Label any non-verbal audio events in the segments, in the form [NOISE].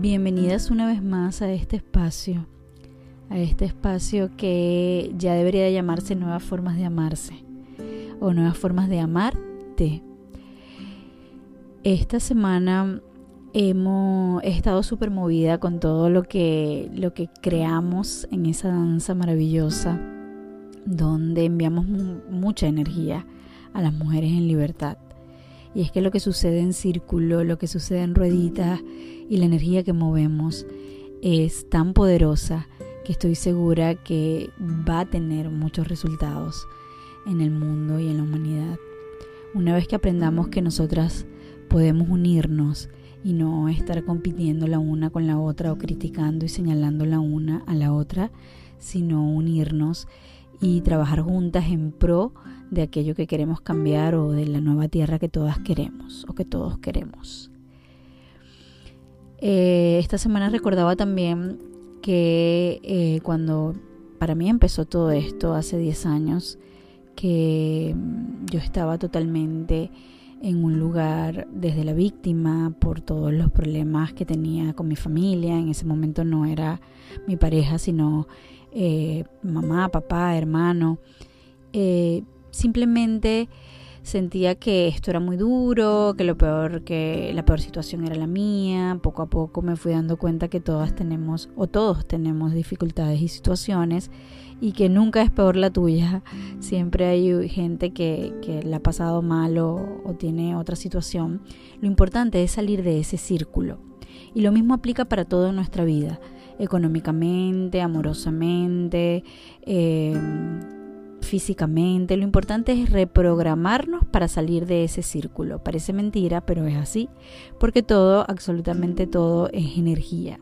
Bienvenidas una vez más a este espacio, a este espacio que ya debería llamarse Nuevas Formas de Amarse o Nuevas Formas de Amarte. Esta semana hemos estado súper movida con todo lo que, lo que creamos en esa danza maravillosa donde enviamos mucha energía a las mujeres en libertad. Y es que lo que sucede en círculo, lo que sucede en rueditas y la energía que movemos es tan poderosa que estoy segura que va a tener muchos resultados en el mundo y en la humanidad. Una vez que aprendamos que nosotras podemos unirnos y no estar compitiendo la una con la otra o criticando y señalando la una a la otra, sino unirnos y trabajar juntas en pro de aquello que queremos cambiar o de la nueva tierra que todas queremos o que todos queremos. Eh, esta semana recordaba también que eh, cuando para mí empezó todo esto hace 10 años, que yo estaba totalmente en un lugar desde la víctima por todos los problemas que tenía con mi familia. En ese momento no era mi pareja, sino eh, mamá, papá, hermano. Eh, simplemente sentía que esto era muy duro, que lo peor, que la peor situación era la mía. Poco a poco me fui dando cuenta que todas tenemos o todos tenemos dificultades y situaciones y que nunca es peor la tuya. Siempre hay gente que, que la ha pasado mal o, o tiene otra situación. Lo importante es salir de ese círculo. Y lo mismo aplica para todo en nuestra vida, económicamente, amorosamente, eh, físicamente. Lo importante es reprogramarnos para salir de ese círculo. Parece mentira, pero es así, porque todo, absolutamente todo, es energía.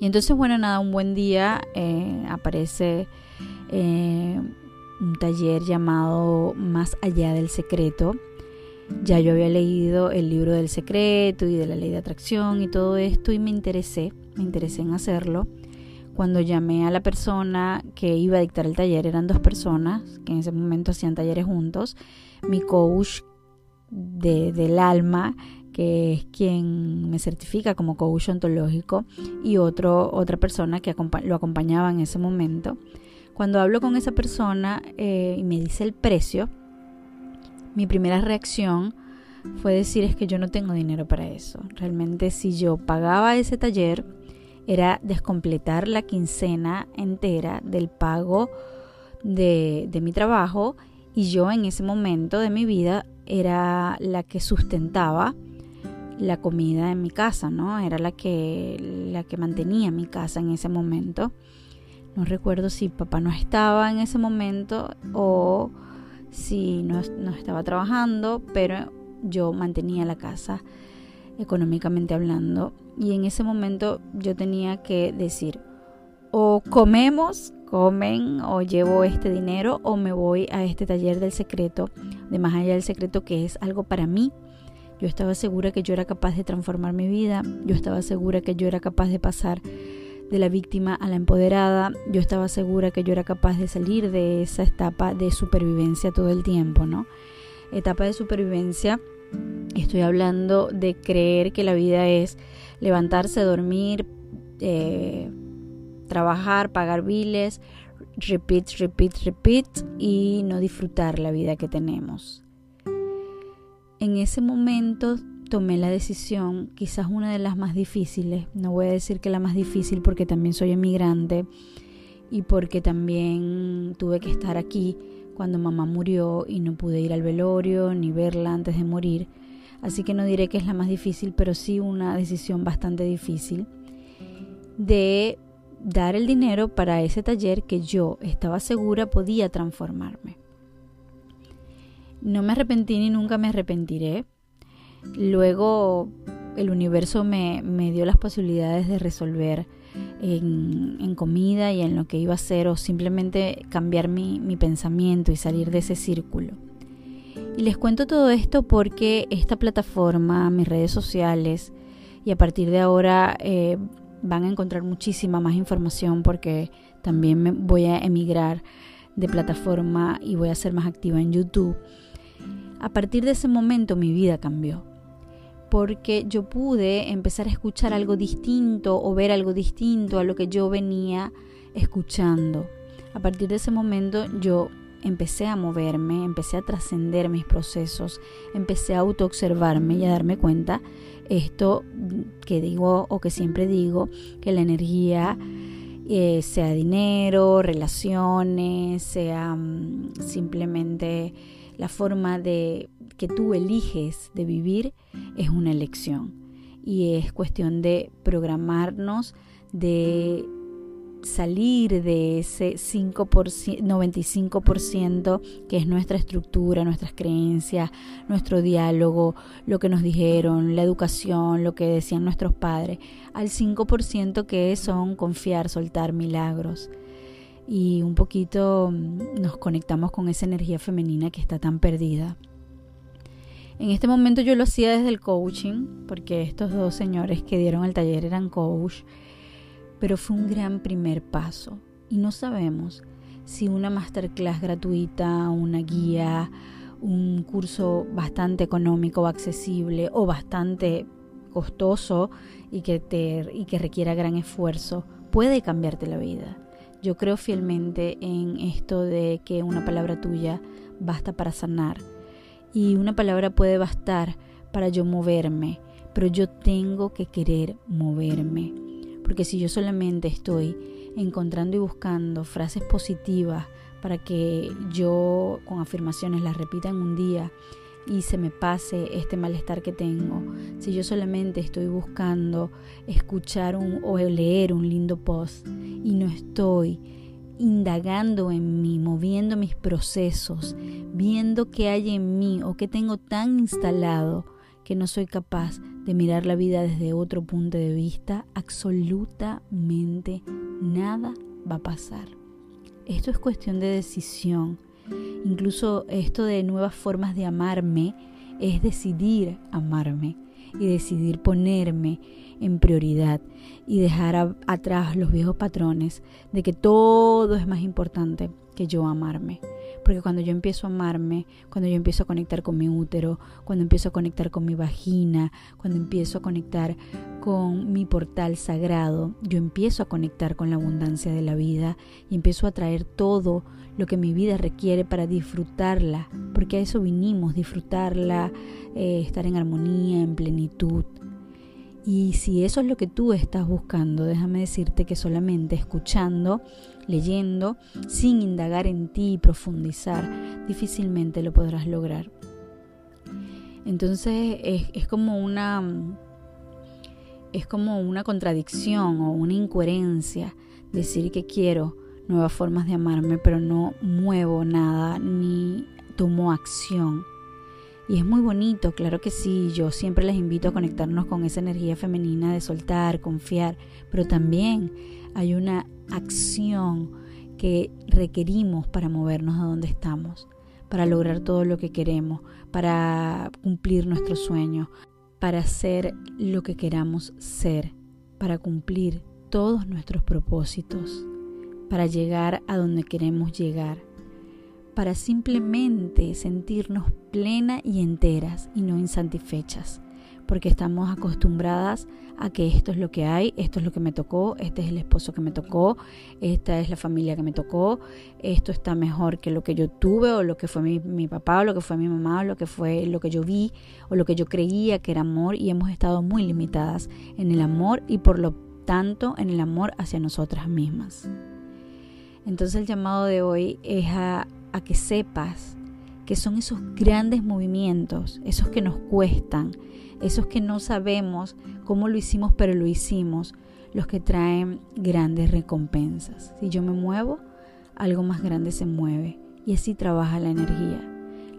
Y entonces, bueno, nada, un buen día eh, aparece eh, un taller llamado Más allá del secreto. Ya yo había leído el libro del secreto y de la ley de atracción y todo esto y me interesé, me interesé en hacerlo cuando llamé a la persona que iba a dictar el taller, eran dos personas que en ese momento hacían talleres juntos, mi coach del alma, que es quien me certifica como coach ontológico, y otro, otra persona que lo acompañaba en ese momento. Cuando hablo con esa persona eh, y me dice el precio, mi primera reacción fue decir es que yo no tengo dinero para eso. Realmente si yo pagaba ese taller, era descompletar la quincena entera del pago de, mi trabajo y yo en ese momento de mi vida era la que sustentaba la comida en mi casa, ¿no? Era la que, la que mantenía mi casa en ese momento. No recuerdo si papá no estaba en ese momento o si no, no estaba trabajando, pero yo mantenía la casa económicamente hablando. Y en ese momento yo tenía que decir, o comemos, comen, o llevo este dinero, o me voy a este taller del secreto, de más allá del secreto, que es algo para mí. Yo estaba segura que yo era capaz de transformar mi vida, yo estaba segura que yo era capaz de pasar de la víctima a la empoderada, yo estaba segura que yo era capaz de salir de esa etapa de supervivencia todo el tiempo, ¿no? Etapa de supervivencia Estoy hablando de creer que la vida es levantarse, dormir, eh, trabajar, pagar biles, repeat, repeat, repeat y no disfrutar la vida que tenemos. En ese momento tomé la decisión, quizás una de las más difíciles, no voy a decir que la más difícil porque también soy emigrante y porque también tuve que estar aquí cuando mamá murió y no pude ir al velorio ni verla antes de morir. Así que no diré que es la más difícil, pero sí una decisión bastante difícil de dar el dinero para ese taller que yo estaba segura podía transformarme. No me arrepentí ni nunca me arrepentiré. Luego el universo me, me dio las posibilidades de resolver en, comida y en lo que iba a hacer o simplemente cambiar mi, pensamiento y salir de ese círculo. Y les cuento todo esto porque esta plataforma, mis redes sociales y a partir de ahora eh, van a encontrar muchísima más información porque también me voy a emigrar de plataforma y voy a ser más activa en YouTube. A partir de ese momento mi vida cambió. porque yo pude empezar a escuchar algo distinto o ver algo distinto a lo que yo venía escuchando. A partir de ese momento yo empecé a moverme, empecé a trascender mis procesos, empecé a autoobservarme y a darme cuenta esto que digo o que siempre digo, que la energía eh, sea dinero, relaciones, sea mm, simplemente la forma de que tú eliges de vivir es una elección. Y es cuestión de programarnos, de salir de ese 5%, 95% que es nuestra estructura, nuestras creencias, nuestro diálogo, lo que nos dijeron, la educación, lo que decían nuestros padres, al 5% que son confiar, soltar milagros. Y un poquito mm, nos conectamos con esa energía femenina que está tan perdida. En este momento yo lo hacía desde el coaching, porque estos dos señores que dieron el taller eran coach pero fue un gran primer paso y no sabemos si una masterclass gratuita, una guía, un curso bastante económico accesible o bastante costoso y que, te, y que requiera gran esfuerzo puede cambiarte la vida. Yo creo fielmente en esto de que una palabra tuya basta para sanar y una palabra puede bastar para yo moverme, pero yo tengo que querer moverme. Porque si yo solamente estoy encontrando y buscando frases positivas para que yo con afirmaciones las repita en un día y se me pase este malestar que tengo, si yo solamente estoy buscando escuchar un, o leer un lindo post y no estoy indagando en mí, moviendo mis procesos, viendo qué hay en mí o qué tengo tan instalado que no soy capaz de mirar la vida desde otro punto de vista, absolutamente nada va a pasar. Esto es cuestión de decisión. Incluso esto de nuevas formas de amarme es decidir amarme y decidir ponerme en prioridad y dejar atrás los viejos patrones de que todo es más importante que yo amarme. Porque cuando yo empiezo a amarme, cuando yo empiezo a conectar con mi útero, cuando empiezo a conectar con mi vagina, cuando empiezo a conectar con mi portal sagrado, yo empiezo a conectar con la abundancia de la vida y empiezo a traer todo lo que mi vida requiere para disfrutarla, porque a eso vinimos, disfrutarla, eh, estar en armonía, en plenitud. Y si eso es lo que tú estás buscando, déjame decirte que solamente escuchando, leyendo, sin indagar en ti y profundizar, difícilmente lo podrás lograr. Entonces es, es como una es como una contradicción o una incoherencia decir que quiero nuevas formas de amarme, pero no muevo nada ni tomo acción. Y es muy bonito, claro que sí, yo siempre les invito a conectarnos con esa energía femenina de soltar, confiar, pero también hay una acción que requerimos para movernos a donde estamos, para lograr todo lo que queremos, para cumplir nuestros sueños, para ser lo que queramos ser, para cumplir todos nuestros propósitos, para llegar a donde queremos llegar para simplemente sentirnos plenas y enteras y no insatisfechas, porque estamos acostumbradas a que esto es lo que hay, esto es lo que me tocó, este es el esposo que me tocó, esta es la familia que me tocó, esto está mejor que lo que yo tuve o lo que fue mi, papá o lo que fue mi mamá o lo que fue lo que yo vi o lo que yo creía que era amor y hemos estado muy limitadas en el amor y por lo tanto en el amor hacia nosotras mismas. Entonces el llamado de hoy es a que sepas que son esos grandes movimientos, esos que nos cuestan, esos que no sabemos cómo lo hicimos, pero lo hicimos, los que traen grandes recompensas. Si yo me muevo, algo más grande se mueve y así trabaja la energía.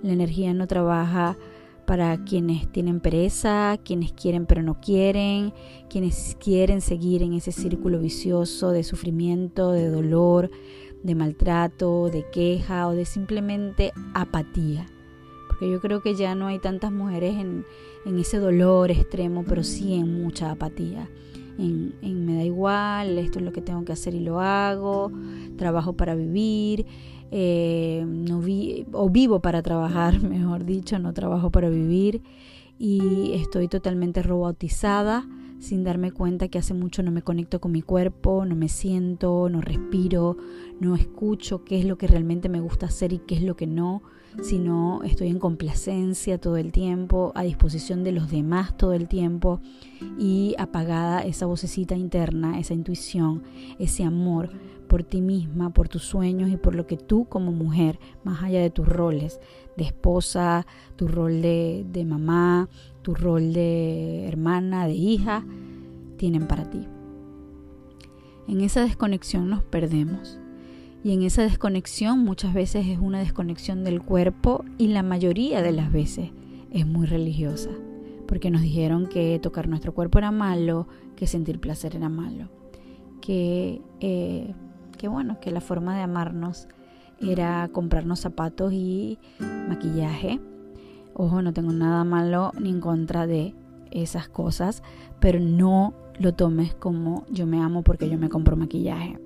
La energía no trabaja para quienes tienen pereza, quienes quieren pero no quieren, quienes quieren seguir en ese círculo vicioso de sufrimiento, de dolor, de maltrato, de queja o de simplemente apatía. Porque yo creo que ya no hay tantas mujeres en, ese dolor extremo, pero sí en mucha apatía. En, me da igual, esto es lo que tengo que hacer y lo hago, trabajo para vivir, eh, no vi, o vivo para trabajar, [LAUGHS] mejor dicho, no trabajo para vivir. y estoy totalmente robotizada sin darme cuenta que hace mucho no me conecto con mi cuerpo, no me siento, no respiro, no escucho qué es lo que realmente me gusta hacer y qué es lo que no, sino estoy en complacencia todo el tiempo, a disposición de los demás todo el tiempo y apagada esa vocecita interna, esa intuición, ese amor por ti misma, por tus sueños y por lo que tú como mujer, más allá de tus roles de esposa, tu rol de, de mamá, tu rol de hermana, de hija, tienen para ti. En esa desconexión nos perdemos. Y en esa desconexión muchas veces es una desconexión del cuerpo y la mayoría de las veces es muy religiosa. Porque nos dijeron que tocar nuestro cuerpo era malo, que sentir placer era malo. Que, eh, que bueno, que la forma de amarnos era comprarnos zapatos y maquillaje Ojo, no tengo nada malo ni en contra de esas cosas, pero no lo tomes como yo me amo porque yo me compro maquillaje.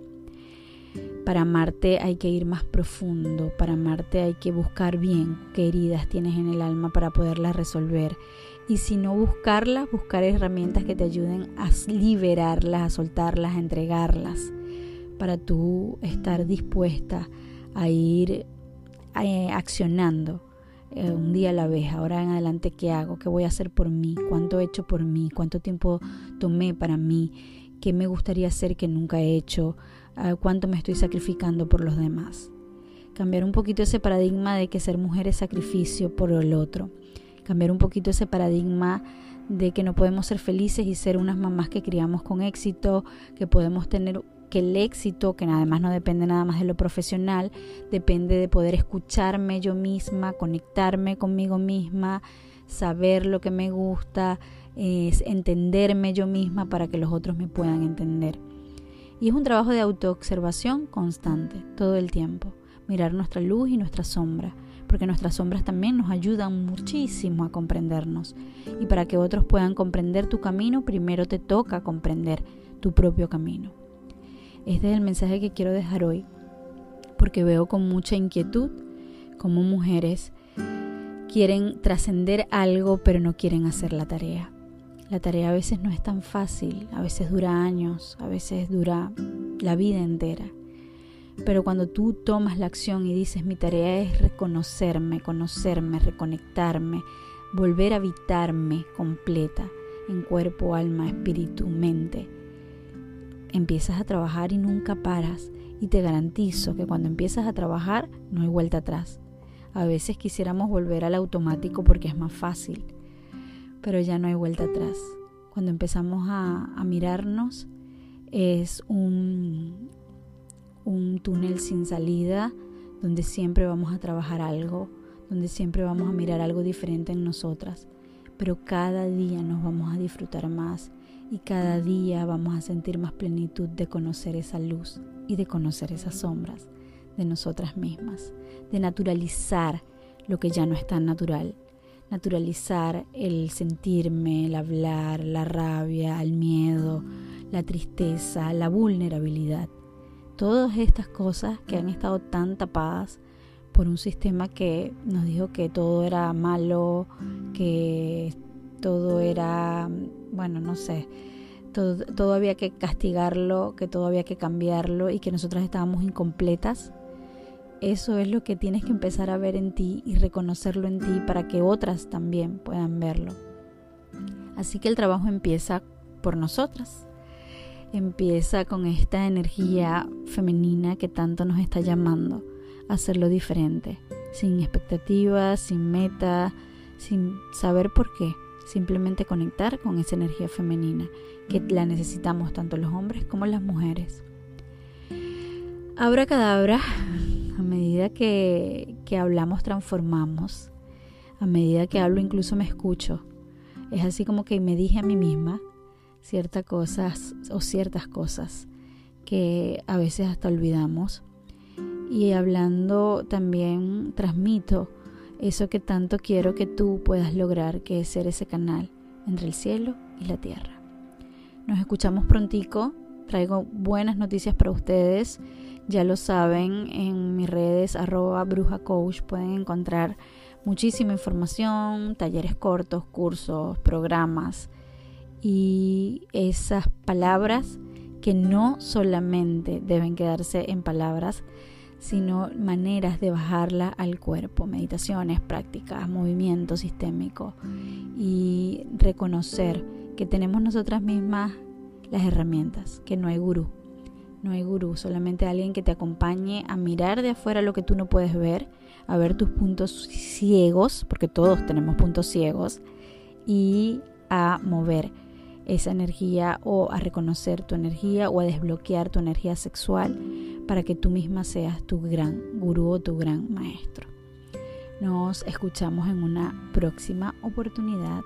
Para amarte hay que ir más profundo, para amarte hay que buscar bien qué heridas tienes en el alma para poderlas resolver. Y si no buscarlas, buscar herramientas que te ayuden a liberarlas, a soltarlas, a entregarlas, para tú estar dispuesta a ir eh, accionando eh, un día a la vez, ahora en adelante qué hago, qué voy a hacer por mí, cuánto he hecho por mí, cuánto tiempo tomé para mí, qué me gustaría hacer que nunca he hecho, ah, cuánto me estoy sacrificando por los demás. Cambiar un poquito ese paradigma de que ser mujer es sacrificio por el otro. Cambiar un poquito ese paradigma de que no podemos ser felices y ser unas mamás que criamos con éxito, que podemos tener que el éxito, que además no depende nada más de lo profesional, depende de poder escucharme yo misma, conectarme conmigo misma, saber lo que me gusta, es entenderme yo misma para que los otros me puedan entender. Y es un trabajo de autoobservación constante, todo el tiempo. Mirar nuestra luz y nuestra sombra, porque nuestras sombras también nos ayudan muchísimo a comprendernos. Y para que otros puedan comprender tu camino, primero te toca comprender tu propio camino. Este es el mensaje que quiero dejar hoy, porque veo con mucha inquietud como mujeres quieren trascender algo pero no quieren hacer la tarea. La tarea a veces no es tan fácil, a veces dura años, a veces dura la vida entera. Pero cuando tú tomas la acción y dices mi tarea es reconocerme, conocerme, reconectarme, volver a habitarme completa en cuerpo, alma, espíritu, mente, empiezas a trabajar y nunca paras. Y te garantizo que cuando empiezas a trabajar no hay vuelta atrás. A veces quisiéramos volver al automático porque es más fácil, pero ya no hay vuelta atrás. Cuando empezamos a, a mirarnos es un, un túnel sin salida donde siempre vamos a trabajar algo, donde siempre vamos a mirar algo diferente en nosotras, pero cada día nos vamos a disfrutar más y cada día vamos a sentir más plenitud de conocer esa luz y de conocer esas sombras de nosotras mismas, de naturalizar lo que ya no es tan natural, naturalizar el sentirme, el hablar, la rabia, el miedo, la tristeza, la vulnerabilidad. Todas estas cosas que han estado tan tapadas por un sistema que nos dijo que todo era malo, que todo era, bueno, no sé, todo, todo, había que castigarlo, que todo había que cambiarlo y que nosotras estábamos incompletas. Eso es lo que tienes que empezar a ver en ti y reconocerlo en ti para que otras también puedan verlo. Así que el trabajo empieza por nosotras. Empieza con esta energía femenina que tanto nos está llamando a hacerlo diferente, sin expectativas, sin meta, sin saber por qué simplemente conectar con esa energía femenina que la necesitamos tanto los hombres como las mujeres. Abra cadabra, que hablamos transformamos, a medida que hablo incluso me escucho. Es así como que me dije a mí misma ciertas cosas o ciertas cosas que a veces hasta olvidamos. Y hablando también transmito eso que tanto quiero que tú puedas lograr, que es ser ese canal entre el cielo y la tierra. Nos escuchamos prontico, traigo buenas noticias para ustedes, ya lo saben, en mis redes arroba bruja coach pueden encontrar muchísima información, talleres cortos, cursos, programas y esas palabras que no solamente deben quedarse en palabras, sino maneras de bajarla al cuerpo, meditaciones, prácticas, movimiento sistémico y reconocer que tenemos nosotras mismas las herramientas, que no hay gurú. No hay gurú, solamente alguien que te acompañe a mirar de afuera lo que tú no puedes ver, a ver tus puntos ciegos, porque todos tenemos puntos ciegos, y a mover esa energía o a reconocer tu energía o a desbloquear tu energía sexual para que tú misma seas tu gran gurú o tu gran maestro. Nos escuchamos en una próxima oportunidad.